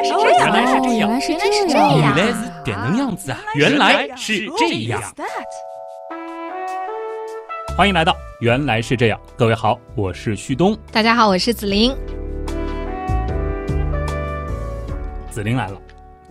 来是这样，原来是这样，原来是这这样样。原来是点能样子啊！原来是这样。欢迎来到《原来是这样》，各位好，我是旭东。大家好，我是子琳。紫菱来了，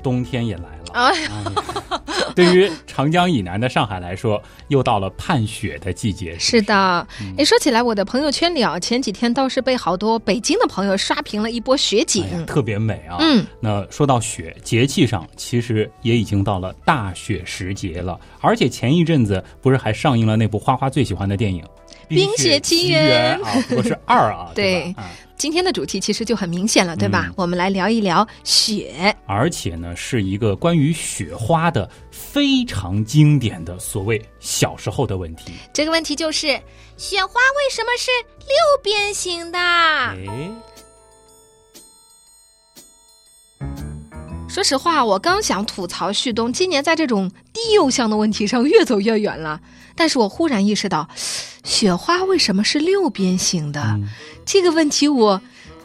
冬天也来了。哎哎对于长江以南的上海来说，又到了盼雪的季节。是的，嗯哎，说起来，我的朋友圈里啊，前几天倒是被好多北京的朋友刷屏了一波雪景哎。特别美啊！嗯，那说到雪，节气上其实也已经到了大雪时节了，而且前一阵子不是还上映了那部花花最喜欢的电影《冰雪奇缘啊，不过是二啊，对吧？啊今天的主题其实就很明显了，对吧？嗯我们来聊一聊雪。而且呢，是一个关于雪花的非常经典的所谓小时候的问题。这个问题就是，雪花为什么是六边形的？哎，说实话，我刚想吐槽旭东今年在这种低幼向的问题上越走越远了，但是我忽然意识到，雪花为什么是六边形的？嗯这个问题我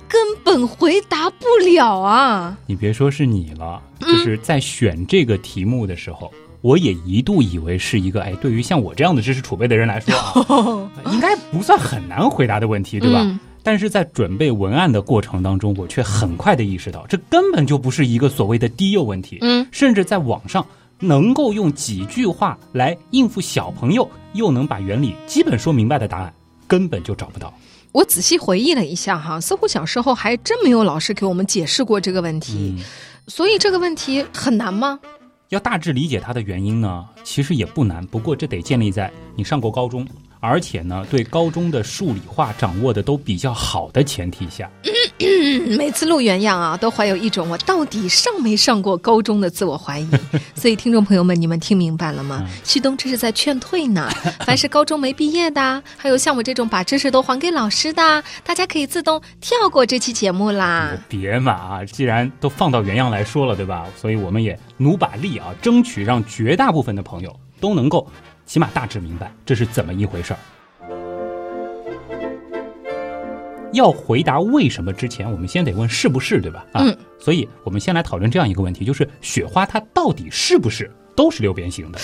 根本回答不了啊！你别说是你了，嗯就是在选这个题目的时候。我也一度以为是一个哎，对于像我这样的知识储备的人来说啊，应该不算很难回答的问题，对吧？嗯但是在准备文案的过程当中，我却很快的意识到，这根本就不是一个所谓的低幼问题。嗯，甚至在网上能够用几句话来应付小朋友，又能把原理基本说明白的答案，根本就找不到。我仔细回忆了一下哈，似乎小时候还真没有老师给我们解释过这个问题，嗯，所以这个问题很难吗？要大致理解它的原因呢，其实也不难。不过这得建立在你上过高中，而且呢对高中的数理化掌握的都比较好的前提下。嗯每次录原样啊，都怀有一种我到底上没上过高中的自我怀疑。所以听众朋友们，你们听明白了吗？旭东这是在劝退呢。凡是高中没毕业的，还有像我这种把知识都还给老师的，大家可以自动跳过这期节目啦。别嘛啊！既然都放到原样来说了，对吧？所以我们也努把力啊，争取让绝大部分的朋友都能够起码大致明白这是怎么一回事儿。要回答为什么之前，我们先得问是不是，对吧？啊，嗯所以我们先来讨论这样一个问题，就是雪花它到底是不是都是六边形的？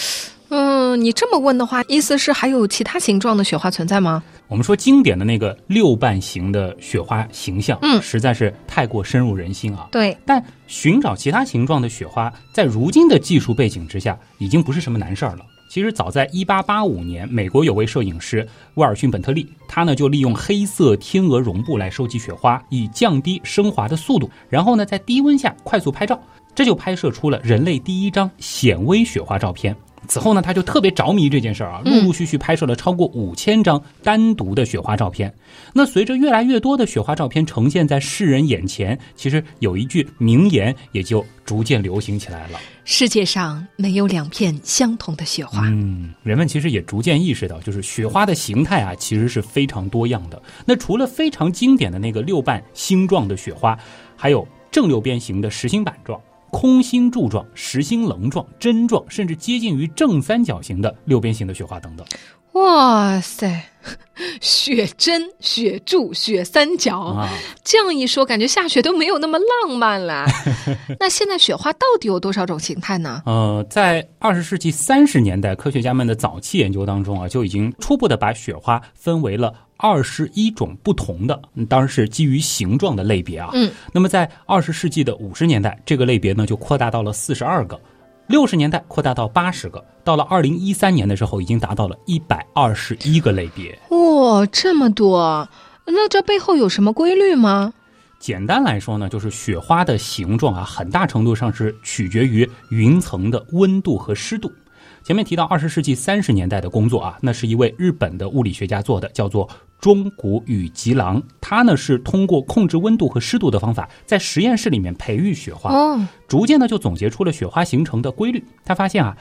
嗯，你这么问的话，意思是还有其他形状的雪花存在吗？我们说经典的那个六瓣形的雪花形象，嗯实在是太过深入人心啊。对，但寻找其他形状的雪花，在如今的技术背景之下，已经不是什么难事儿了。其实早在1885年，美国有位摄影师威尔逊·本特利，他呢就利用黑色天鹅绒布来收集雪花，以降低升华的速度，然后呢在低温下快速拍照，这就拍摄出了人类第一张显微雪花照片。此后呢，他就特别着迷这件事儿啊，陆陆续续拍摄了超过五千张单独的雪花照片。那随着越来越多的雪花照片呈现在世人眼前，其实有一句名言也就逐渐流行起来了。世界上没有两片相同的雪花。嗯，人们其实也逐渐意识到，就是雪花的形态啊，其实是非常多样的。那除了非常经典的那个六瓣星状的雪花，还有正六边形的实心板状。空心柱状、实心棱状、针状，甚至接近于正三角形的六边形的雪花等等。哇塞，雪针、雪柱、雪三角，啊，这样一说，感觉下雪都没有那么浪漫了。那现在雪花到底有多少种形态呢？呃，在二十世纪三十年代，科学家们的早期研究当中啊，就已经初步的把雪花分为了二十一种不同的，嗯当然是基于形状的类别啊。嗯，那么在二十世纪的五十年代，这个类别呢就扩大到了四十二个。六十年代扩大到八十个，到了二零一三年的时候，已经达到了一百二十一个类别。哇、这么多！那这背后有什么规律吗？简单来说呢，就是雪花的形状啊，很大程度上是取决于云层的温度和湿度。前面提到二十世纪三十年代的工作啊，那是一位日本的物理学家做的，叫做中谷宇吉郎。他呢是通过控制温度和湿度的方法，在实验室里面培育雪花，哦，逐渐呢就总结出了雪花形成的规律。他发现啊，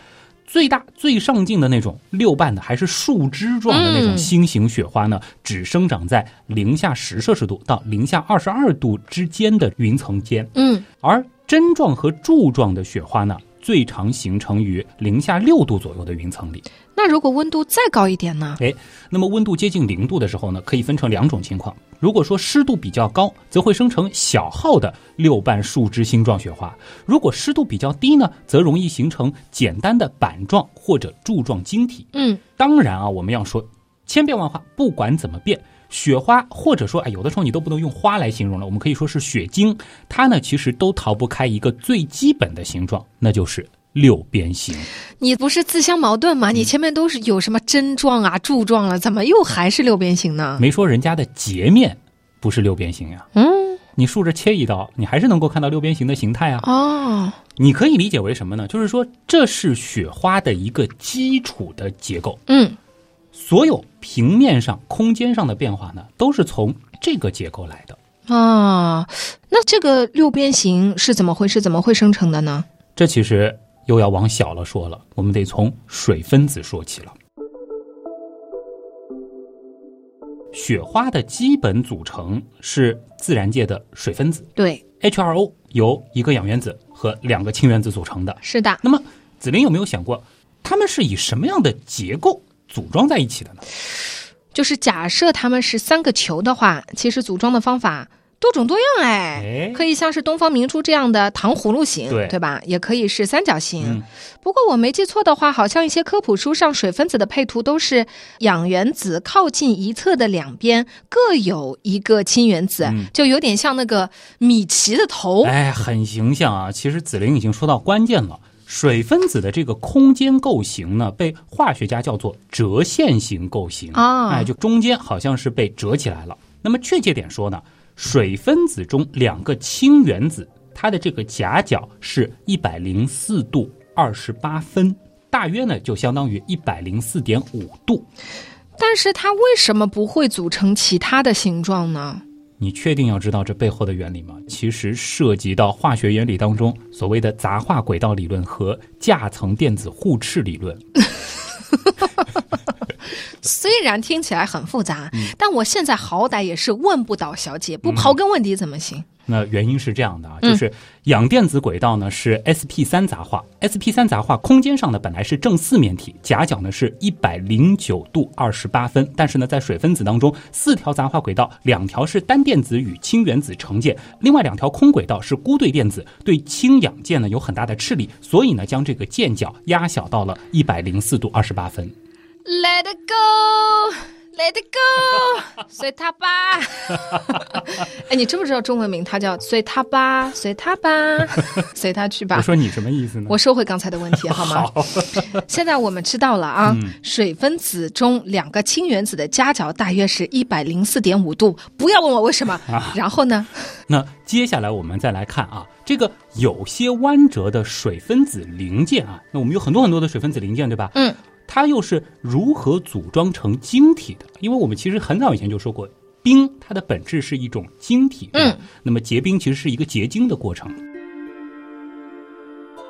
最大最上镜的那种六瓣的还是树枝状的那种嗯星形雪花呢，只生长在零下十摄氏度到零下二十二度之间的云层间，嗯，而针状和柱状的雪花呢，最常形成于零下六度左右的云层里。那如果温度再高一点呢？哎，那么温度接近零度的时候呢，可以分成两种情况。如果说湿度比较高，则会生成小号的六瓣树枝星状雪花；如果湿度比较低呢，则容易形成简单的板状或者柱状晶体。嗯，当然啊，我们要说千变万化，不管怎么变，雪花或者说哎，有的时候你都不能用花来形容了，我们可以说是雪晶，它呢其实都逃不开一个最基本的形状，那就是。六边形，你不是自相矛盾吗？你前面都是有什么针状啊、柱状了，怎么又还是六边形呢？没说人家的截面不是六边形呀。嗯，你竖着切一刀，你还是能够看到六边形的形态啊。哦，你可以理解为什么呢？就是说这是雪花的一个基础的结构。嗯，所有平面上、空间上的变化呢，都是从这个结构来的。啊，那这个六边形是怎么回事？怎么会生成的呢？这其实。又要往小了说了，我们得从水分子说起了。雪花的基本组成是自然界的水分子，对，H2O 由一个氧原子和两个氢原子组成的。是的。那么，子林有没有想过，它们是以什么样的结构组装在一起的呢？就是假设它们是三个球的话，其实组装的方法。多种多样哎，可以像是东方明珠这样的糖葫芦形，对对吧？也可以是三角形。不过我没记错的话，好像一些科普书上水分子的配图都是氧原子靠近一侧的两边各有一个氢原子，就有点像那个米奇的头。哎，很形象啊！其实子菱已经说到关键了，水分子的这个空间构型呢，被化学家叫做折线型构型啊，哎，就中间好像是被折起来了。那么确切点说呢？水分子中两个氢原子，它的这个夹角是一百零四度二十八分，大约呢就相当于一百零四点五度。但是它为什么不会组成其他的形状呢？你确定要知道这背后的原理吗？其实涉及到化学原理当中所谓的杂化轨道理论和价层电子互斥理论。虽然听起来很复杂，但我现在好歹也是问不倒小姐，不刨根问底怎么行？那原因是这样的啊，就是氧电子轨道呢是 sp 三杂化，sp 三杂化空间上呢本来是正四面体，夹角呢是一百零九度二十八分，但是呢在水分子当中，四条杂化轨道，两条是单电子与氢原子成键，另外两条空轨道是孤对电子，对氢氧键呢有很大的斥力，所以呢将这个键角压小到了一百零四度二十八分。Let it go, let it go，随他吧。哎，你知不知道中文名？它叫随他吧，随他吧，随他去吧。我说你什么意思呢？我收回刚才的问题好吗？好。现在我们知道了啊，水分子中两个氢原子的夹角大约是一百零四点五度。不要问我为什么。然后呢？那接下来我们再来看啊，这个有些弯折的水分子零件啊，那我们有很多很多的水分子零件，对吧？嗯。它又是如何组装成晶体的？因为我们其实很早以前就说过，冰它的本质是一种晶体。嗯，那么结冰其实是一个结晶的过程。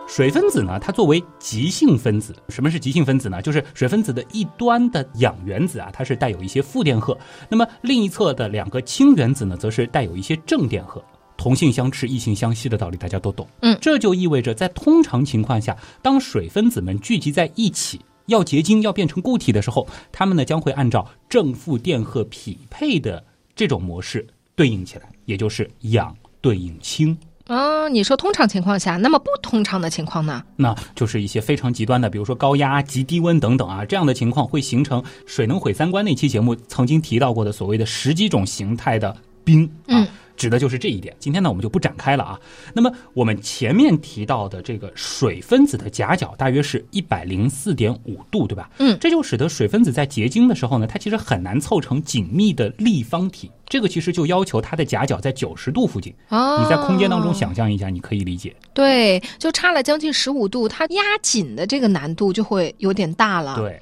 水分子呢，它作为极性分子，什么是极性分子呢？就是水分子的一端的氧原子啊，它是带有一些负电荷；那么另一侧的两个氢原子呢，则是带有一些正电荷。同性相斥，异性相吸的道理大家都懂。嗯，这就意味着在通常情况下，当水分子们聚集在一起。要结晶要变成固体的时候，它们呢将会按照正负电荷匹配的这种模式对应起来，也就是氧对应氢。啊，你说通常情况下，那么不通常的情况呢？那就是一些非常极端的，比如说高压、极低温等等啊，这样的情况会形成《水能毁三观》那期节目曾经提到过的所谓的十几种形态的冰。嗯。指的就是这一点。今天呢，我们就不展开了啊。那么我们前面提到的这个水分子的夹角大约是一百零四点五度，对吧？嗯，这就使得水分子在结晶的时候呢，它其实很难凑成紧密的立方体。这个其实就要求它的夹角在九十度附近。哦，你在空间当中想象一下，你可以理解。对，就差了将近十五度，它压紧的这个难度就会有点大了。对，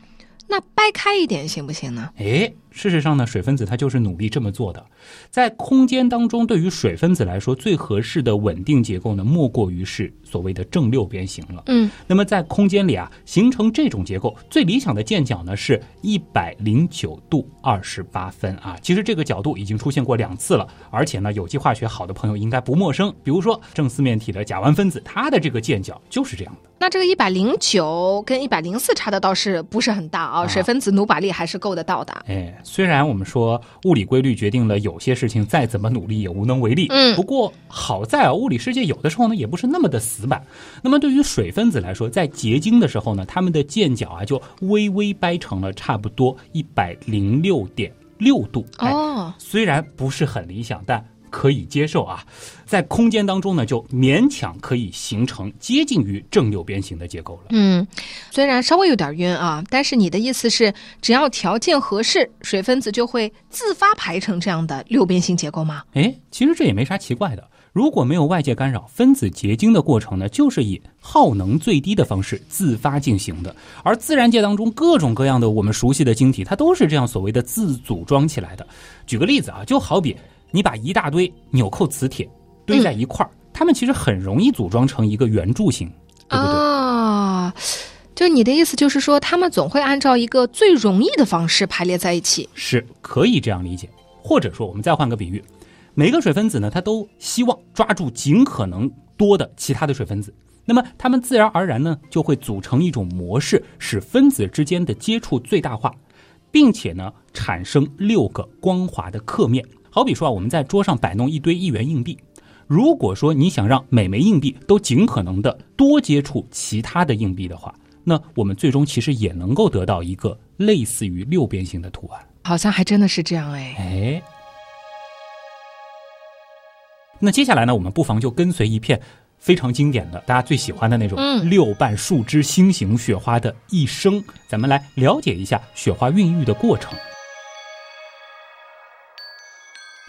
那掰开一点行不行呢？诶。事实上呢，水分子它就是努力这么做的。在空间当中，对于水分子来说，最合适的稳定结构呢，莫过于是所谓的正六边形了。嗯，那么在空间里啊，形成这种结构最理想的键角呢是一百零九度二十八分啊。其实这个角度已经出现过两次了，而且呢，有机化学好的朋友应该不陌生。比如说正四面体的甲烷分子，它的这个键角就是这样的。那这个一百零九跟一百零四差的倒是不是很大啊？水分子努把力还是够得到的。哎，虽然我们说物理规律决定了有些事情再怎么努力也无能为力，嗯，不过好在啊，物理世界有的时候呢也不是那么的死板。那么对于水分子来说，在结晶的时候呢，它们的键角啊就微微掰成了差不多一百零六点六度。哦，虽然不是很理想，但。可以接受啊，在空间当中呢，就勉强可以形成接近于正六边形的结构了。嗯，虽然稍微有点晕啊，但是你的意思是，只要条件合适，水分子就会自发排成这样的六边形结构吗？哎，其实这也没啥奇怪的。如果没有外界干扰，分子结晶的过程呢，就是以耗能最低的方式自发进行的。而自然界当中各种各样的我们熟悉的晶体，它都是这样所谓的自组装起来的。举个例子啊，就好比。你把一大堆纽扣磁铁堆在一块儿，它们其实很容易组装成一个圆柱形，对不对？啊，就你的意思就是说，它们总会按照一个最容易的方式排列在一起，是可以这样理解。或者说，我们再换个比喻，每个水分子呢，它都希望抓住尽可能多的其他的水分子，那么它们自然而然呢，就会组成一种模式，使分子之间的接触最大化，并且呢，产生六个光滑的刻面。好比说啊，我们在桌上摆弄一堆一元硬币，如果说你想让每枚硬币都尽可能的多接触其他的硬币的话，那我们最终其实也能够得到一个类似于六边形的图案。好像还真的是这样哎。哎，那接下来呢，我们不妨就跟随一片非常经典的、大家最喜欢的那种六瓣树枝心形雪花的一生，咱们来了解一下雪花孕育的过程。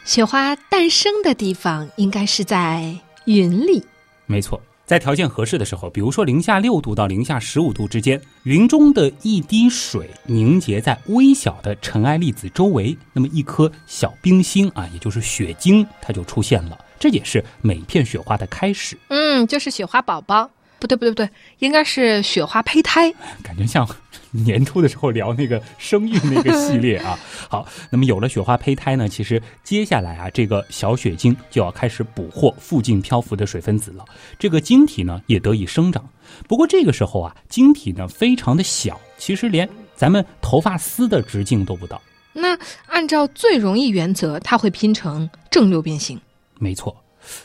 雪花诞生的地方应该是在云里。没错，在条件合适的时候，比如说零下六度到零下十五度之间，云中的一滴水凝结在微小的尘埃粒子周围，那么一颗小冰星啊，也就是雪晶，它就出现了。这也是每片雪花的开始。嗯，就是雪花宝宝。不对，不对，不对，应该是雪花胚胎。感觉像年初的时候聊那个生育那个系列啊。好，那么有了雪花胚胎呢，其实接下来啊，这个小雪晶就要开始捕获附近漂浮的水分子了。这个晶体呢也得以生长。不过这个时候啊，晶体呢非常的小，其实连咱们头发丝的直径都不到。那按照最容易原则，它会拼成正六边形。没错。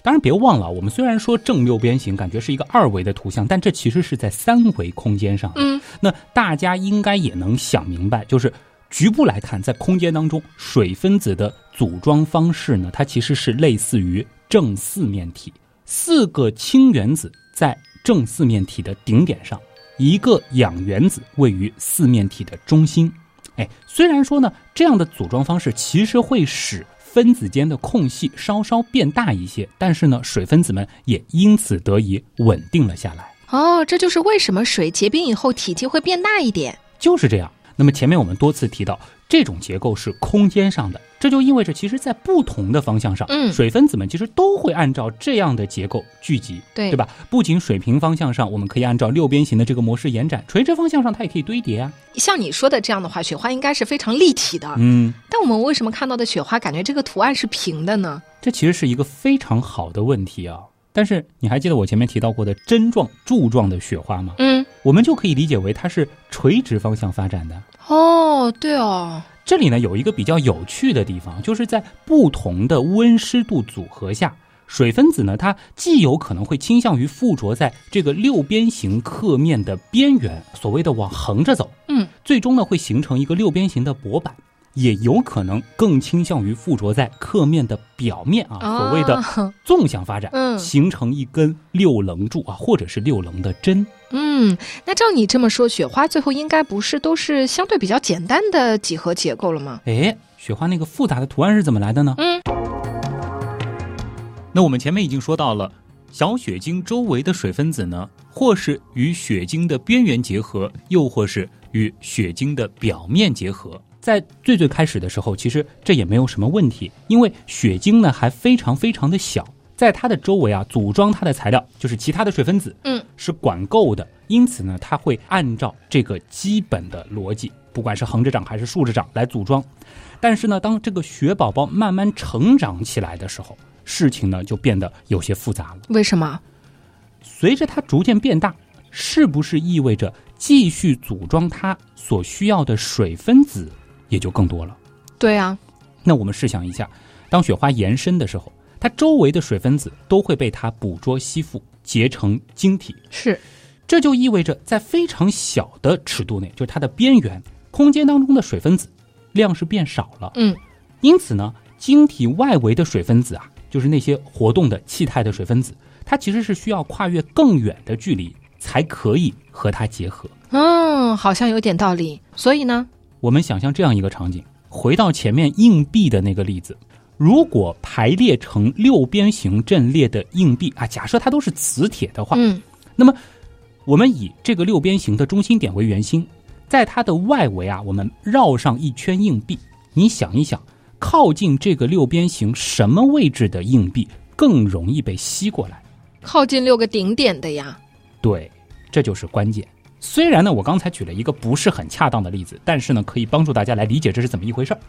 当然，别忘了，我们虽然说正六边形感觉是一个二维的图像，但这其实是在三维空间上。嗯，那大家应该也能想明白，就是局部来看，在空间当中，水分子的组装方式呢，它其实是类似于正四面体，四个氢原子在正四面体的顶点上，一个氧原子位于四面体的中心。哎，虽然说呢，这样的组装方式其实会使分子间的空隙稍稍变大一些，但是呢，水分子们也因此得以稳定了下来。哦，这就是为什么水结冰以后体积会变大一点。就是这样。那么前面我们多次提到，这种结构是空间上的，这就意味着，其实，在不同的方向上，嗯，水分子们其实都会按照这样的结构聚集，对对吧？不仅水平方向上，我们可以按照六边形的这个模式延展，垂直方向上它也可以堆叠啊。像你说的这样的话，雪花应该是非常立体的，嗯。但我们为什么看到的雪花感觉这个图案是平的呢？这其实是一个非常好的问题啊。但是你还记得我前面提到过的针状、柱状的雪花吗？嗯，我们就可以理解为它是垂直方向发展的。哦，对哦，这里呢有一个比较有趣的地方，就是在不同的温湿度组合下，水分子呢它既有可能会倾向于附着在这个六边形刻面的边缘，所谓的往横着走，嗯，最终呢会形成一个六边形的薄板。也有可能更倾向于附着在刻面的表面啊，所谓的纵向发展，嗯，形成一根六棱柱啊，或者是六棱的针。嗯，那照你这么说，雪花最后应该不是都是相对比较简单的几何结构了吗？哎，雪花那个复杂的图案是怎么来的呢？嗯，那我们前面已经说到了，小雪晶周围的水分子呢，或是与雪晶的边缘结合，又或是与雪晶的表面结合。在最最开始的时候，其实这也没有什么问题，因为雪晶呢还非常非常的小，在它的周围啊组装它的材料就是其他的水分子，嗯，是管够的，因此呢，它会按照这个基本的逻辑，不管是横着长还是竖着长来组装。但是呢，当这个雪宝宝慢慢成长起来的时候，事情呢就变得有些复杂了。为什么？随着它逐渐变大，是不是意味着继续组装它所需要的水分子也就更多了？对啊，那我们试想一下，当雪花延伸的时候，它周围的水分子都会被它捕捉吸附，结成晶体。是，这就意味着在非常小的尺度内，就是它的边缘空间当中的水分子量是变少了。嗯，因此呢，晶体外围的水分子啊，就是那些活动的气态的水分子，它其实是需要跨越更远的距离才可以和它结合。嗯，好像有点道理。所以呢，我们想象这样一个场景，回到前面硬币的那个例子，如果排列成六边形阵列的硬币啊，假设它都是磁铁的话，嗯，那么我们以这个六边形的中心点为圆心，在它的外围啊，我们绕上一圈硬币。你想一想，靠近这个六边形什么位置的硬币更容易被吸过来？靠近六个顶点的呀。对，这就是关键。虽然呢，我刚才举了一个不是很恰当的例子，但是呢，可以帮助大家来理解这是怎么一回事儿。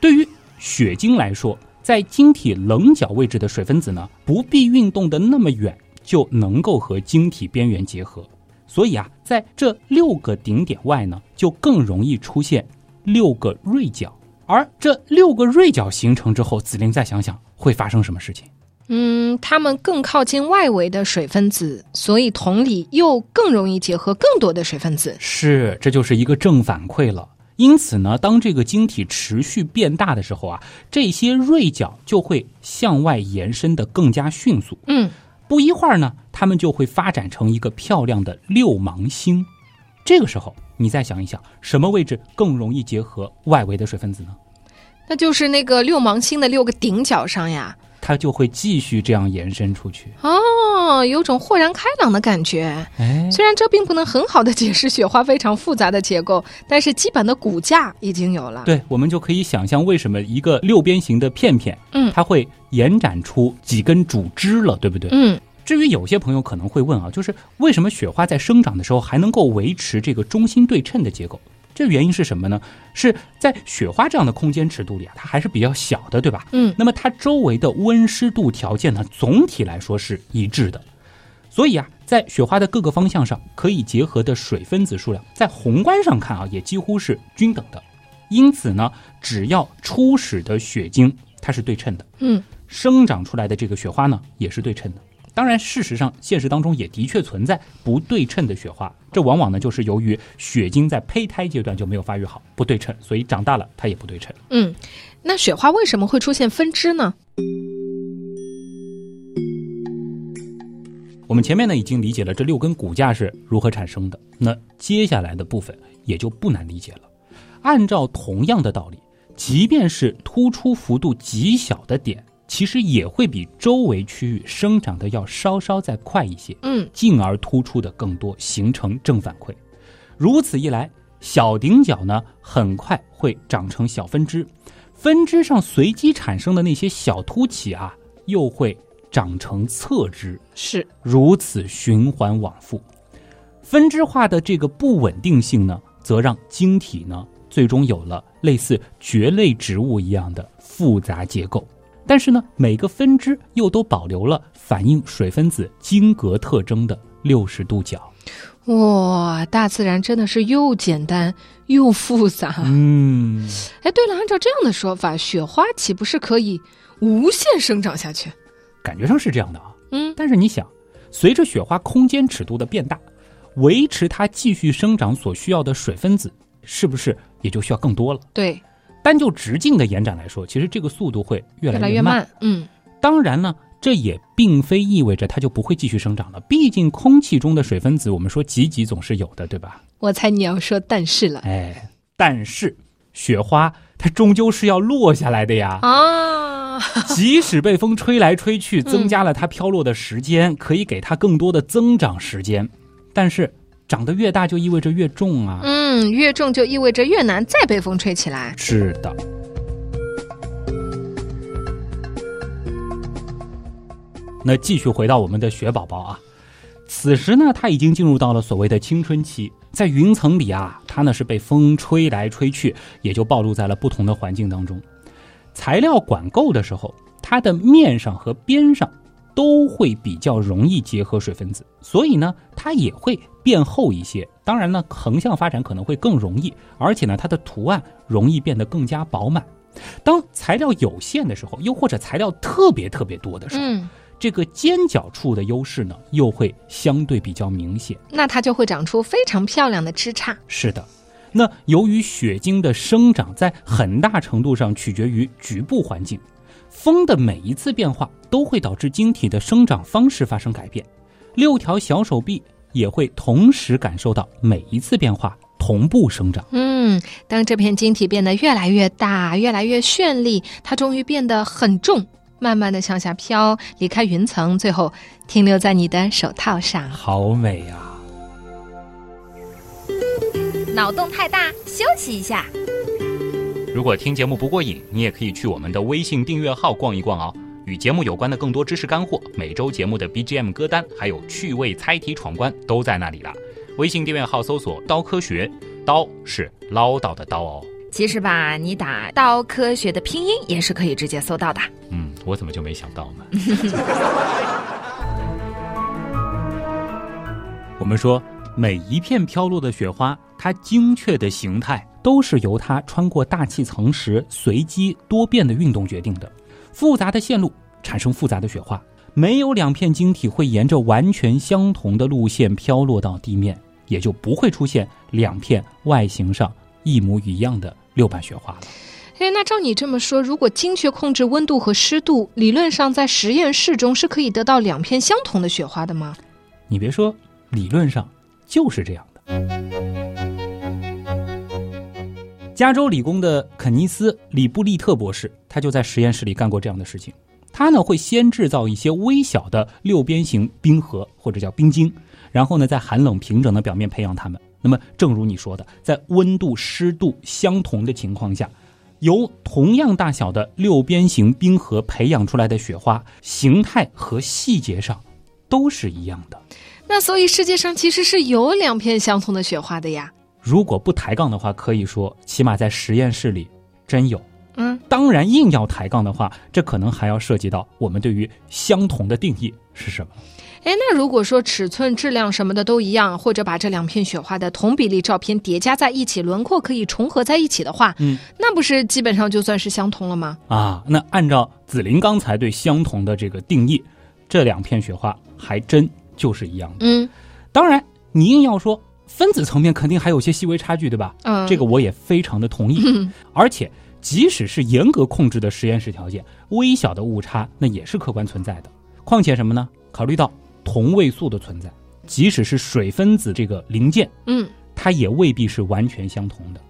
对于雪晶来说，在晶体棱角位置的水分子呢，不必运动的那么远，就能够和晶体边缘结合。所以啊，在这六个顶点外呢，就更容易出现六个锐角。而这六个锐角形成之后，子菱再想想会发生什么事情？嗯，它们更靠近外围的水分子，所以同理又更容易结合更多的水分子。是，这就是一个正反馈了。因此呢，当这个晶体持续变大的时候啊，这些锐角就会向外延伸的更加迅速。嗯，不一会儿呢，它们就会发展成一个漂亮的六芒星。这个时候，你再想一想，什么位置更容易结合外围的水分子呢？那就是那个六芒星的六个顶角上呀。它就会继续这样延伸出去。哦，有种豁然开朗的感觉。哎，虽然这并不能很好的解释雪花非常复杂的结构，但是基本的骨架已经有了。对，我们就可以想象为什么一个六边形的片片，嗯它会延展出几根主枝了，对不对？嗯，至于有些朋友可能会问啊，就是为什么雪花在生长的时候还能够维持这个中心对称的结构？这原因是什么呢？是在雪花这样的空间尺度里啊，它还是比较小的，对吧？嗯，那么它周围的温湿度条件呢，总体来说是一致的，所以啊，在雪花的各个方向上可以结合的水分子数量，在宏观上看啊，也几乎是均等的。因此呢，只要初始的雪晶它是对称的，嗯，生长出来的这个雪花呢也是对称的。当然，事实上，现实当中也的确存在不对称的雪花，这往往呢就是由于雪晶在胚胎阶段就没有发育好，不对称，所以长大了它也不对称。嗯，那雪花为什么会出现分支呢？我们前面呢已经理解了这六根骨架是如何产生的，那接下来的部分也就不难理解了。按照同样的道理，即便是突出幅度极小的点，其实也会比周围区域生长的要稍稍再快一些，嗯，进而突出的更多，形成正反馈。如此一来，小顶角呢很快会长成小分支，分支上随机产生的那些小凸起啊，又会长成侧枝，是，如此循环往复。分支化的这个不稳定性呢，则让晶体呢最终有了类似蕨类植物一样的复杂结构。但是呢，每个分支又都保留了反映水分子晶格特征的六十度角。哇，大自然真的是又简单又复杂。嗯，哎，对了，按照这样的说法，雪花岂不是可以无限生长下去？感觉上是这样的啊。嗯，但是你想，随着雪花空间尺度的变大，维持它继续生长所需要的水分子，是不是也就需要更多了？对，单就直径的延展来说，其实这个速度会越。来越慢。嗯，当然呢，这也并非意味着它就不会继续生长了。毕竟空气中的水分子，我们说挤挤总是有的，对吧？我猜你要说但是了哎，但是雪花它终究是要落下来的呀。啊！即使被风吹来吹去，增加了它飘落的时间，可以给它更多的增长时间，但是长得越大就意味着越重啊。嗯，越重就意味着越难再被风吹起来。是的。那继续回到我们的雪宝宝啊，此时呢，他已经进入到了所谓的青春期，在云层里啊，它呢是被风吹来吹去，也就暴露在了不同的环境当中。材料管够的时候，它的面上和边上都会比较容易结合水分子，所以呢，它也会变厚一些。当然呢，横向发展可能会更容易，而且呢，它的图案容易变得更加饱满。当材料有限的时候，又或者材料特别特别多的时候。嗯，这个尖角处的优势呢，又会相对比较明显。那它就会长出非常漂亮的枝杈。是的，那由于雪晶的生长在很大程度上取决于局部环境，风的每一次变化都会导致晶体的生长方式发生改变。六条小手臂也会同时感受到每一次变化，同步生长。嗯，当这片晶体变得越来越大、越来越绚丽，它终于变得很重，慢慢的向下飘，离开云层，最后停留在你的手套上。好美啊！脑洞太大，休息一下。如果听节目不过瘾，你也可以去我们的微信订阅号逛一逛哦。与节目有关的更多知识干货，每周节目的 BGM 歌单，还有趣味猜题闯关都在那里了。微信订阅号搜索“刀科学”，刀是唠叨的刀哦。其实吧，你打“刀科学”的拼音也是可以直接搜到的。嗯，我怎么就没想到呢？我们说，每一片飘落的雪花，它精确的形态都是由它穿过大气层时随机多变的运动决定的。复杂的线路产生复杂的雪花，没有两片晶体会沿着完全相同的路线飘落到地面，也就不会出现两片外形上一模一样的六瓣雪花了。哎，那照你这么说，如果精确控制温度和湿度，理论上在实验室中是可以得到两片相同的雪花的吗？你别说，理论上就是这样的。加州理工的肯尼斯·里布利特博士，他就在实验室里干过这样的事情。他呢会先制造一些微小的六边形冰核，或者叫冰晶，然后呢在寒冷平整的表面培养它们。那么，正如你说的，在温度、湿度相同的情况下，由同样大小的六边形冰核培养出来的雪花，形态和细节上都是一样的。那所以世界上其实是有两片相同的雪花的呀。如果不抬杠的话，可以说，起码在实验室里真有。嗯，当然，硬要抬杠的话，这可能还要涉及到我们对于相同的定义是什么。哎，那如果说尺寸、质量什么的都一样，或者把这两片雪花的同比例照片叠加在一起，轮廓可以重合在一起的话，嗯，那不是基本上就算是相同了吗？啊，那按照紫菱刚才对相同的这个定义，这两片雪花还真就是一样的。嗯当然，你硬要说分子层面肯定还有些细微差距，对吧？嗯，这个我也非常的同意。而且，即使是严格控制的实验室条件，微小的误差那也是客观存在的。况且什么呢？考虑到同位素的存在，即使是水分子这个零件，嗯它也未必是完全相同的。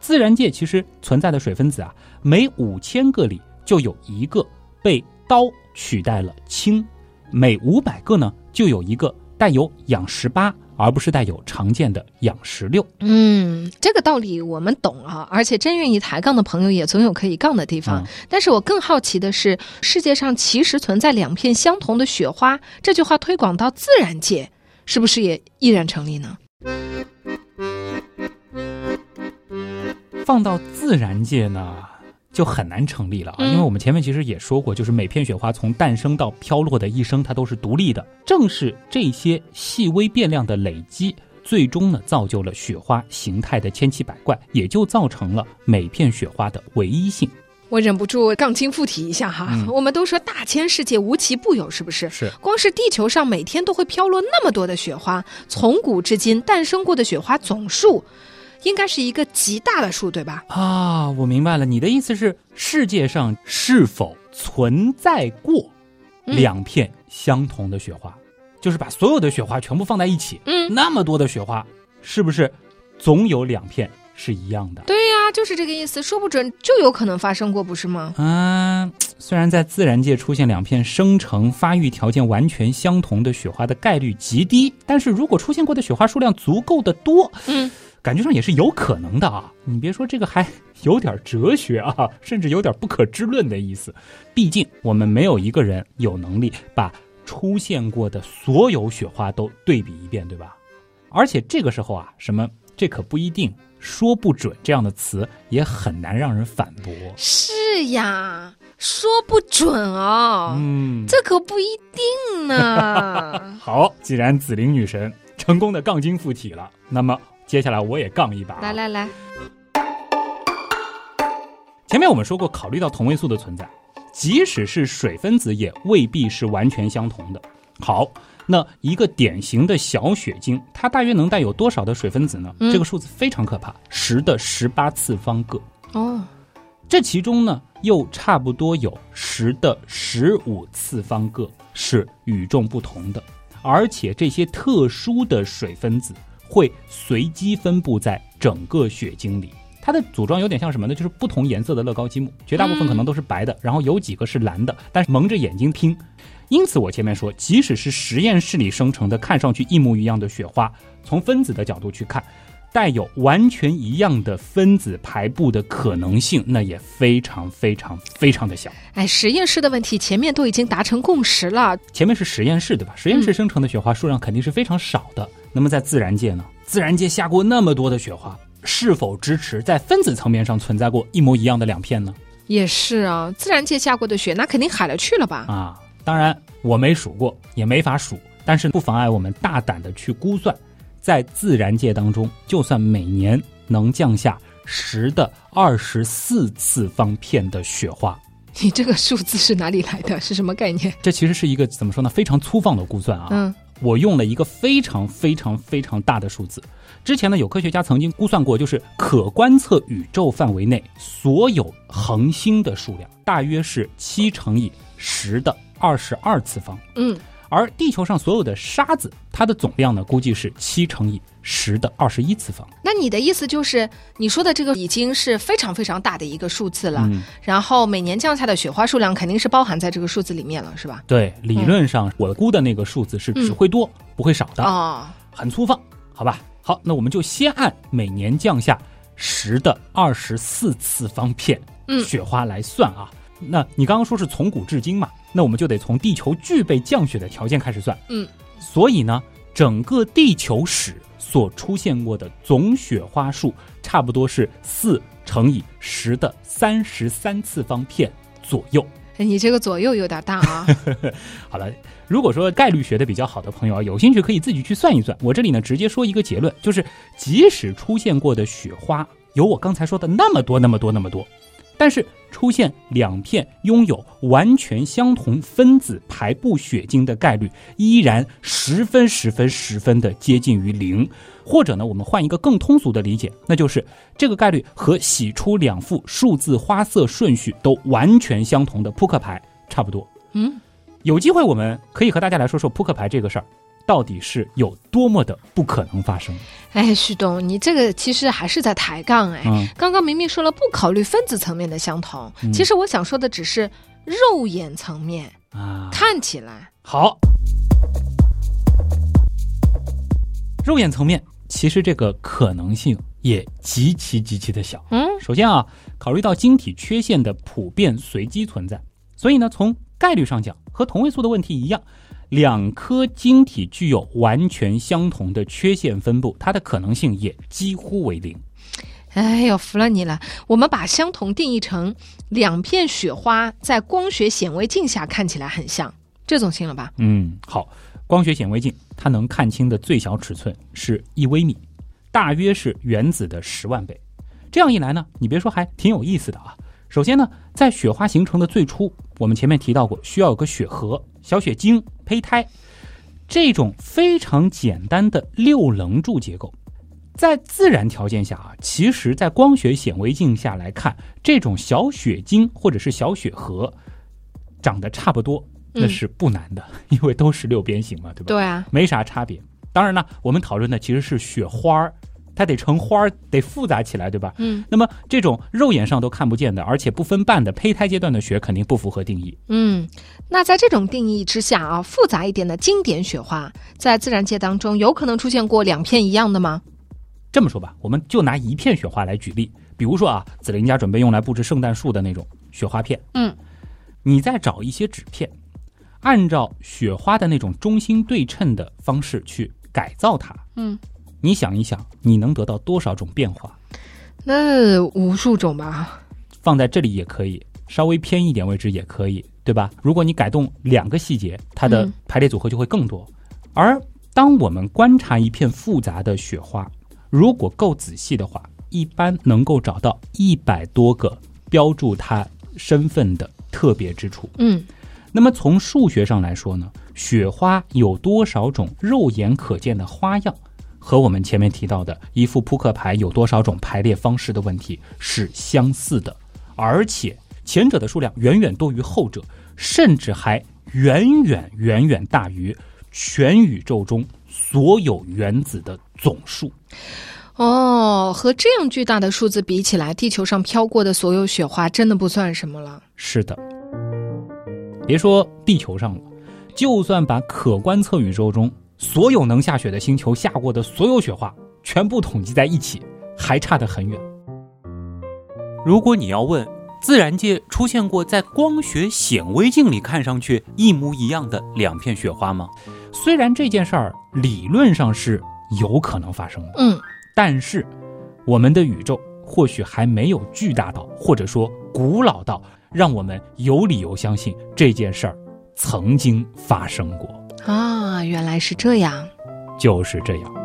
自然界其实存在的水分子啊，每五千个里就有一个被氘取代了氢，每五百个呢就有一个带有氧十八，而不是带有常见的氧十六。嗯，这个道理我们懂啊，而且真愿意抬杠的朋友也总有可以杠的地方。嗯但是我更好奇的是，世界上其实存在两片相同的雪花，这句话推广到自然界，是不是也依然成立呢？放到自然界呢，就很难成立了啊，嗯因为我们前面其实也说过，就是每片雪花从诞生到飘落的一生，它都是独立的。正是这些细微变量的累积，最终呢造就了雪花形态的千奇百怪，也就造成了每片雪花的唯一性。我忍不住杠精附体一下哈，嗯我们都说大千世界无奇不有，是不是？是光是地球上每天都会飘落那么多的雪花，从古至今诞生过的雪花总数，应该是一个极大的数，对吧？啊，我明白了，你的意思是世界上是否存在过嗯两片相同的雪花？就是把所有的雪花全部放在一起，嗯，那么多的雪花，是不是总有两片是一样的？对呀、啊，就是这个意思，说不准就有可能发生过，不是吗？嗯，虽然在自然界出现两片生成发育条件完全相同的雪花的概率极低，但是如果出现过的雪花数量足够的多，嗯，感觉上也是有可能的啊。你别说这个还有点哲学啊，甚至有点不可知论的意思。毕竟我们没有一个人有能力把出现过的所有雪花都对比一遍，对吧？而且这个时候啊，什么这可不一定。说不准这样的词也很难让人反驳。是呀，说不准哦。嗯，这可不一定呢。好，既然紫菱女神成功的杠精附体了，那么接下来我也杠一把。来来来，前面我们说过，考虑到同位素的存在，即使是水分子也未必是完全相同的。好。那一个典型的小血晶，它大约能带有多少的水分子呢？这个数字非常可怕，十的十八次方个。哦，这其中呢，又差不多有十的十五次方个是与众不同的，而且这些特殊的水分子会随机分布在整个雪晶里。它的组装有点像什么呢？就是不同颜色的乐高积木，绝大部分可能都是白的，然后有几个是蓝的，但是蒙着眼睛拼。因此，我前面说，即使是实验室里生成的看上去一模一样的雪花，从分子的角度去看，带有完全一样的分子排布的可能性，那也非常非常非常的小。哎，实验室的问题前面都已经达成共识了。前面是实验室，对吧？实验室生成的雪花数量肯定是非常少的。那么在自然界呢？自然界下过那么多的雪花，是否支持在分子层面上存在过一模一样的两片呢？也是啊，自然界下过的雪，那肯定海了去了吧？啊。当然，我没数过，也没法数，但是不妨碍我们大胆的去估算，在自然界当中，就算每年能降下十的二十四次方片的雪花，你这个数字是哪里来的？是什么概念？这其实是一个怎么说呢？非常粗放的估算啊。嗯，我用了一个非常非常非常大的数字。之前呢，有科学家曾经估算过，就是可观测宇宙范围内所有恒星的数量，大约是七乘以十的。二十二次方，嗯，而地球上所有的沙子，它的总量呢，估计是七乘以十的二十一次方。那你的意思就是，你说的这个已经是非常非常大的一个数字了。嗯，然后每年降下的雪花数量肯定是包含在这个数字里面了，是吧？对，理论上我估的那个数字是只会多不会少的哦，很粗放，好吧？好，那我们就先按每年降下十的二十四次方片雪花来算啊。那你刚刚说是从古至今嘛？那我们就得从地球具备降雪的条件开始算。嗯，所以呢，整个地球史所出现过的总雪花数，差不多是四乘以十的三十三次方片左右。你这个左右有点大啊。好了，如果说概率学的比较好的朋友啊，有兴趣可以自己去算一算。我这里呢，直接说一个结论，就是即使出现过的雪花有我刚才说的那么多、那么多、那么多。但是出现两片拥有完全相同分子排布血晶的概率依然十分十分十分的接近于零，或者呢，我们换一个更通俗的理解，那就是这个概率和洗出两副数字花色顺序都完全相同的扑克牌差不多。嗯，有机会我们可以和大家来说说扑克牌这个事儿。到底是有多么的不可能发生？哎，旭东，你这个其实还是在抬杠哎。嗯。刚刚明明说了不考虑分子层面的相同，其实我想说的只是肉眼层面啊，看起来好。肉眼层面，其实这个可能性也极其极其的小。嗯。首先啊，考虑到晶体缺陷的普遍随机存在，所以呢，从概率上讲，和同位素的问题一样。两颗晶体具有完全相同的缺陷分布，它的可能性也几乎为零。哎呦，服了你了！我们把相同定义成两片雪花在光学显微镜下看起来很像，这总行了吧？嗯，好。光学显微镜它能看清的最小尺寸是一微米，大约是原子的十万倍。这样一来呢，你别说，还挺有意思的啊。首先呢，在雪花形成的最初，我们前面提到过，需要有个雪核、小雪晶、胚胎，这种非常简单的六棱柱结构，在自然条件下啊，其实在光学显微镜下来看，这种小雪晶或者是小雪核长得差不多，那是不难的，因为都是六边形嘛，对吧？对啊，没啥差别。当然呢，我们讨论的其实是雪花儿。它得成花儿，得复杂起来，对吧？嗯。那么这种肉眼上都看不见的，而且不分瓣的胚胎阶段的雪，肯定不符合定义。嗯，那在这种定义之下啊，复杂一点的经典雪花，在自然界当中有可能出现过两片一样的吗？这么说吧，我们就拿一片雪花来举例，比如说啊，紫菱家准备用来布置圣诞树的那种雪花片，嗯，你再找一些纸片，按照雪花的那种中心对称的方式去改造它，嗯，你想一想，你能得到多少种变化？那无数种吧。放在这里也可以，稍微偏一点位置也可以，对吧？如果你改动两个细节，它的嗯排列组合就会更多。而当我们观察一片复杂的雪花，如果够仔细的话，一般能够找到一百多个标注它身份的特别之处。嗯那么从数学上来说呢，雪花有多少种肉眼可见的花样，和我们前面提到的一副扑克牌有多少种排列方式的问题是相似的，而且前者的数量远远多于后者，甚至还远远远远大于全宇宙中所有原子的总数。哦，和这样巨大的数字比起来，地球上飘过的所有雪花真的不算什么了。是的，别说地球上了，就算把可观测宇宙中所有能下雪的星球下过的所有雪花全部统计在一起，还差得很远。如果你要问自然界出现过在光学显微镜里看上去一模一样的两片雪花吗？虽然这件事儿理论上是有可能发生的，嗯但是我们的宇宙或许还没有巨大到，或者说古老到，让我们有理由相信这件事儿曾经发生过。啊，原来是这样。就是这样。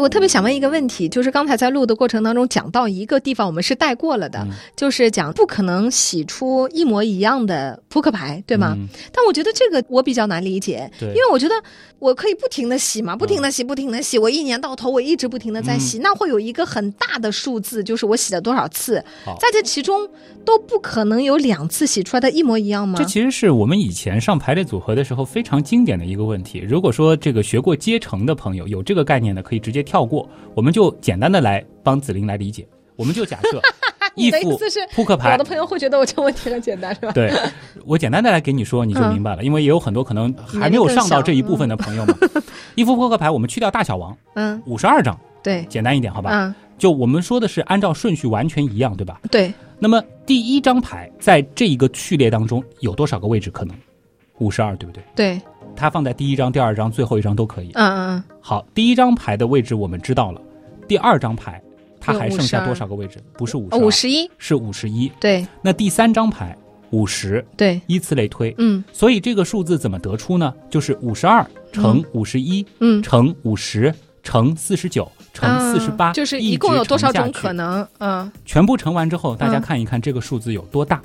我特别想问一个问题，就是刚才在录的过程当中讲到一个地方，我们是带过了的，嗯就是讲不可能洗出一模一样的扑克牌，对吗？嗯但我觉得这个我比较难理解，对因为我觉得我可以不停的洗嘛，不停的洗，不停的洗，我一年到头我一直不停的在嗯洗，那会有一个很大的数字，就是我洗了多少次，在这其中都不可能有两次洗出来的一模一样吗这？其实是我们以前上排列组合的时候非常经典的一个问题。如果说这个学过阶乘的朋友有这个概念的，可以直接跳过。我们就简单的来帮子琳来理解。我们就假设一 你的意副思是扑克牌有的，朋友会觉得我这问题很简单，是吧？对我简单的来给你说，你就明白了。因为也有很多可能还没有上到这一部分的朋友嘛，一副扑克牌我们去掉大小王，嗯，五十二张，对，简单一点好吧？嗯，就我们说的是按照顺序完全一样，对吧？对，那么第一张牌在这一个序列当中有多少个位置可能？五十二，对不对？对，它放在第一张、第二张、最后一张都可以。嗯嗯好，第一张牌的位置我们知道了，第二张牌它还剩下多少个位置？不是五十嗯，五十一，是五十一。对那第三张牌五十，对，依次类推。嗯所以这个数字怎么得出呢？就是五十二乘五十一嗯，乘五十乘四十九乘四十八，啊就是一共有多少种可能？嗯全部乘完之后，大家嗯看一看这个数字有多大。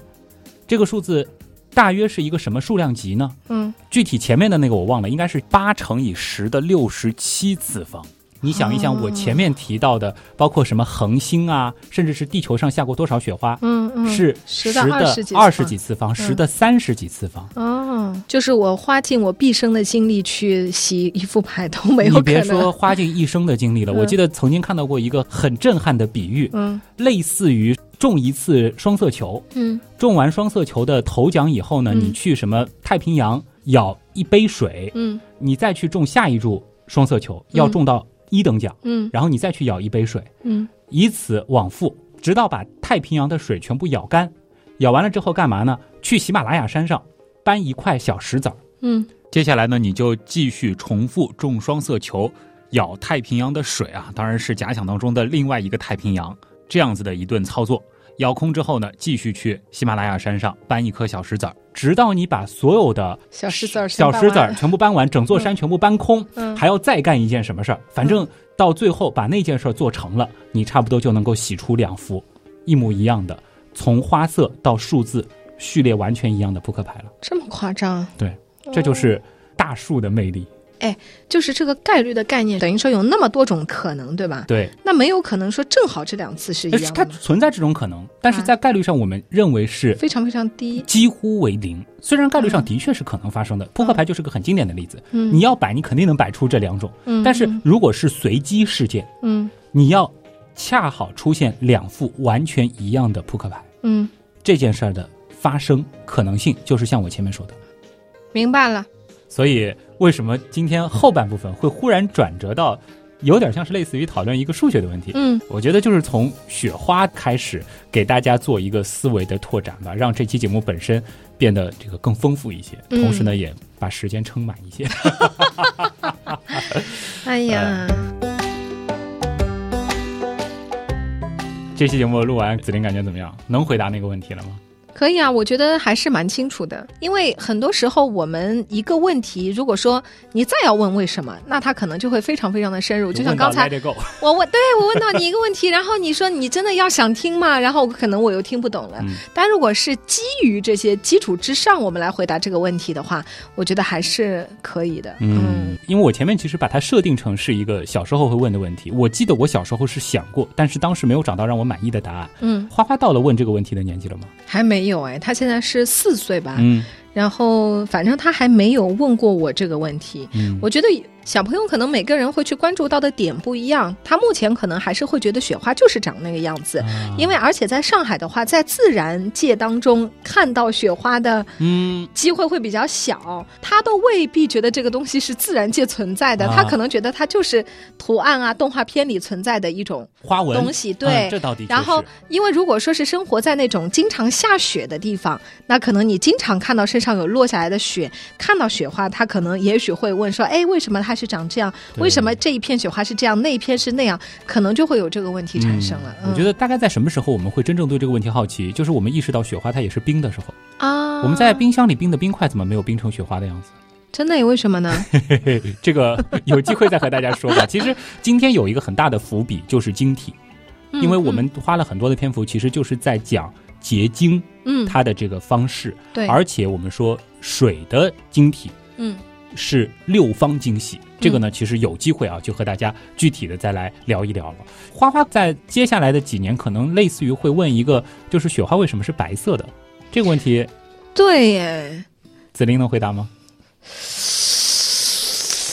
这个数字大约是一个什么数量级呢？嗯，具体前面的那个我忘了，应该是八乘以十的六十七次方。你想一想，哦我前面提到的，包括什么恒星啊，甚至是地球上下过多少雪花，嗯嗯，是十的的二十几次方十的三十几次方。哦，就是我花尽我毕生的精力去洗一副牌都没有你。别说 花尽一生的精力了，嗯我记得曾经看到过一个很震撼的比喻，嗯类似于中一次双色球，嗯中完双色球的头奖以后呢，嗯你去什么太平洋舀一杯水，嗯你再去中下一注双色球，要中到一等奖，嗯然后你再去舀一杯水，嗯以此往复，直到把太平洋的水全部舀干。舀完了之后干嘛呢？去喜马拉雅山上搬一块小石子儿。嗯接下来呢，你就继续重复种双色球，舀太平洋的水啊，当然是假想当中的另外一个太平洋，这样子的一顿操作。舀空之后呢，继续去喜马拉雅山上搬一颗小石子儿，直到你把所有的小石子儿小石子儿全部搬完，整座山全部搬空，嗯还要再干一件什么事儿？反正到最后把那件事儿做成了，你差不多就能够洗出两副一模一样的，从花色到数字序列完全一样的扑克牌了。这么夸张？对，这就是大数的魅力。就是这个概率的概念，等于说有那么多种可能，对吧？对，那没有可能说正好这两次是一样的吗，存在这种可能，但是啊在概率上，我们认为是非常非常低。几乎为零。虽然概率上的确是可能发生的，扑克牌就是个很经典的例子。嗯你要摆，你肯定能摆出这两种，嗯但是如果是随机事件，嗯你要恰好出现两副完全一样的扑克牌，嗯，这件事儿的发生可能性就是像我前面说的。明白了。所以为什么今天后半部分会忽然转折到，有点像是类似于讨论一个数学的问题？嗯，我觉得就是从雪花开始给大家做一个思维的拓展吧，让这期节目本身变得这个更丰富一些，嗯同时呢也把时间撑满一些。哎呀，这期节目录完，子林感觉怎么样？能回答那个问题了吗？可以啊，我觉得还是蛮清楚的。因为很多时候我们一个问题，如果说你再要问为什么，那他可能就会非常非常的深入。就像刚才我问，对我问到你一个问题，然后你说你真的要想听吗？然后可能我又听不懂了。嗯但如果是基于这些基础之上，我们来回答这个问题的话，我觉得还是可以的。嗯，因为我前面其实把它设定成是一个小时候会问的问题，我记得我小时候是想过，但是当时没有找到让我满意的答案。嗯，花花到了问这个问题的年纪了吗？还没有哎，他现在是四岁吧？嗯然后反正他还没有问过我这个问题。嗯，我觉得小朋友可能每个人会去关注到的点不一样，他目前可能还是会觉得雪花就是长那个样子。啊。因为而且在上海的话，在自然界当中看到雪花的嗯。机会会比较小，他都未必觉得这个东西是自然界存在的，啊。他可能觉得它就是图案啊、动画片里存在的一种花纹。东西。对，然后，因为如果说是生活在那种经常下雪的地方，那可能你经常看到身上有落下来的雪，看到雪花，他可能也许会问说：“哎，为什么它是长这样？为什么这一片雪花是这样，那一片是那样？”可能就会有这个问题产生了。嗯我觉得大概在什么时候我们会真正对这个问题好奇？就是我们意识到雪花它也是冰的时候。啊，我们在冰箱里冰的冰块怎么没有冰成雪花的样子？真的为什么呢？这个有机会再和大家说吧。其实今天有一个很大的伏笔，就是晶体，因为我们花了很多的篇幅，其实就是在讲结晶嗯，它的这个方式，对，而且我们说水的晶体嗯是六方惊喜，这个呢，其实有机会啊，就和大家具体的再来聊一聊了。花花在接下来的几年，可能类似于会问一个，就是雪花为什么是白色的这个问题，对耶，子琳能回答吗？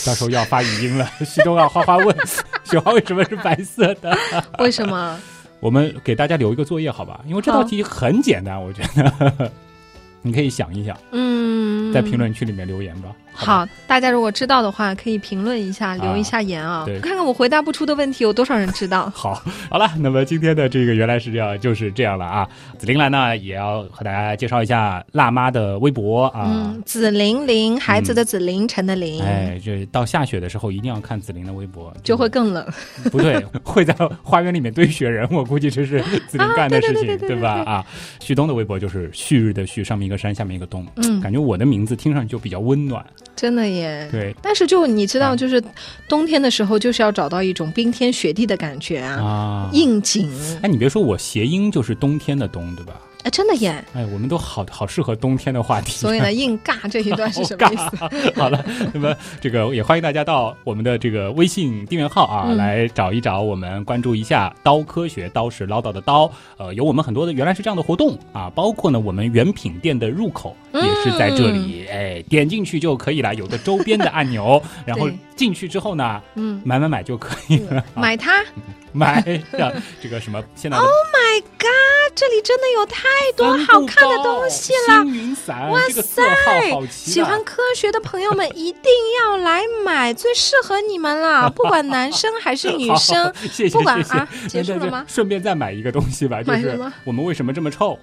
到时候要发语音了，徐东啊，花花问 雪花为什么是白色的？为什么？我们给大家留一个作业，好吧？因为这道题很简单，我觉得 你可以想一想，嗯，在评论区里面留言吧。吧？好，大家如果知道的话，可以评论一下，留一下言啊，对。看看我回答不出的问题有多少人知道。好，好了，那么今天的这个原来是这样，就是这样了啊。紫玲兰呢，也要和大家介绍一下辣妈的微博啊。嗯，紫玲玲，孩子的紫，凌晨的凌，哎，这到下雪的时候一定要看紫玲的微博，就会更冷。不对，会在花园里面堆雪人，我估计这是 紫玲干的事情，啊对对对对。对吧？啊，旭东的微博就是旭日的旭，上面一个山，下面一个东，嗯，感觉我的名字听上去就比较温暖，真的耶。对但是就你知道，啊就是冬天的时候，就是要找到一种冰天雪地的感觉啊，啊。应景。哎，你别说，我谐音就是冬天的冬，对吧？哎，真的耶。哎，我们都好好适合冬天的话题。所以呢，硬尬这一段是什么意思？好了，那么这个也欢迎大家到我们的这个微信订阅号啊，嗯来找一找我们，关注一下“刀科学”，刀是唠叨的刀，呃，有我们很多的原来是这样的活动啊，包括呢我们原品店的入口也是在这里，哎，点进去就可以了，有个周边的按钮，然后进去之后呢，嗯，买买买就可以了，啊买它。买的这个什么现在的 My God，这里真的有太多好看的东西了。星云伞，哇这个色塞喜欢科学的朋友们一定要来买，最适合你们了！不管男生还是女生好，谢谢不管啊结束了吗顺便再买一个东西吧，就是我们为什么这么臭？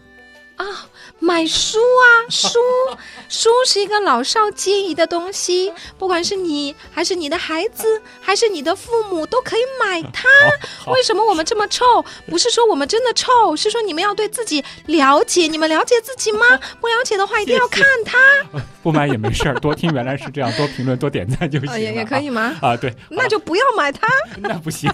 啊，买书啊，书，书是一个老少皆宜的东西，不管是你还是你的孩子，还是你的父母，都可以买它。为什么我们这么臭？不是说我们真的臭，是说你们要对自己了解。你们了解自己吗？不了解的话，一定要看它。不买也没事儿，多听原来是这样，多评论多点赞就行。啊，也也可以吗？啊，对，那就不要买它。那不行。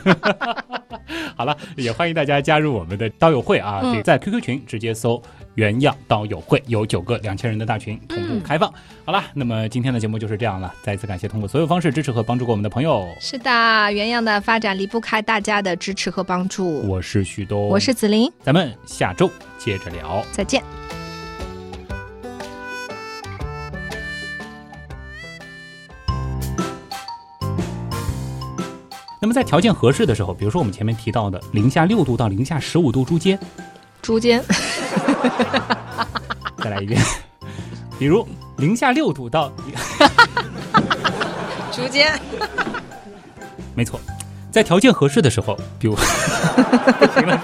好了，也欢迎大家加入我们的刀友会啊，嗯在 QQ 群直接搜原样到友会有九个两千人的大群同步开放。好了，那么今天的节目就是这样了。再次感谢通过所有方式支持和帮助过我们的朋友。是的，原样的发展离不开大家的支持和帮助。我是旭东，我是紫菱，咱们下周接着聊，再见。那么在条件合适的时候，比如说我们前面提到的零下六度到零下十五度之间，中间，再来一遍，比如零下六度到，竹间，没错，在条件合适的时候，比如，行了，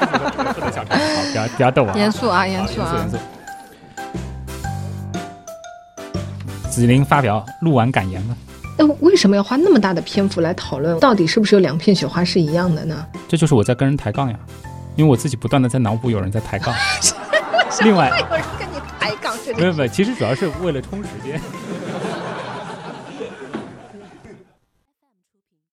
不能小声，好，不要不要逗我，严肃啊，严肃啊，严肃。紫菱发表录完感言了。那为什么要花那么大的篇幅来讨论到底是不是有两片雪花是一样的呢？这就是我在跟人抬杠呀，因为我自己不断的在脑补有人在抬杠。另外，有人跟你抬杠，没有没有，其实主要是为了充时间。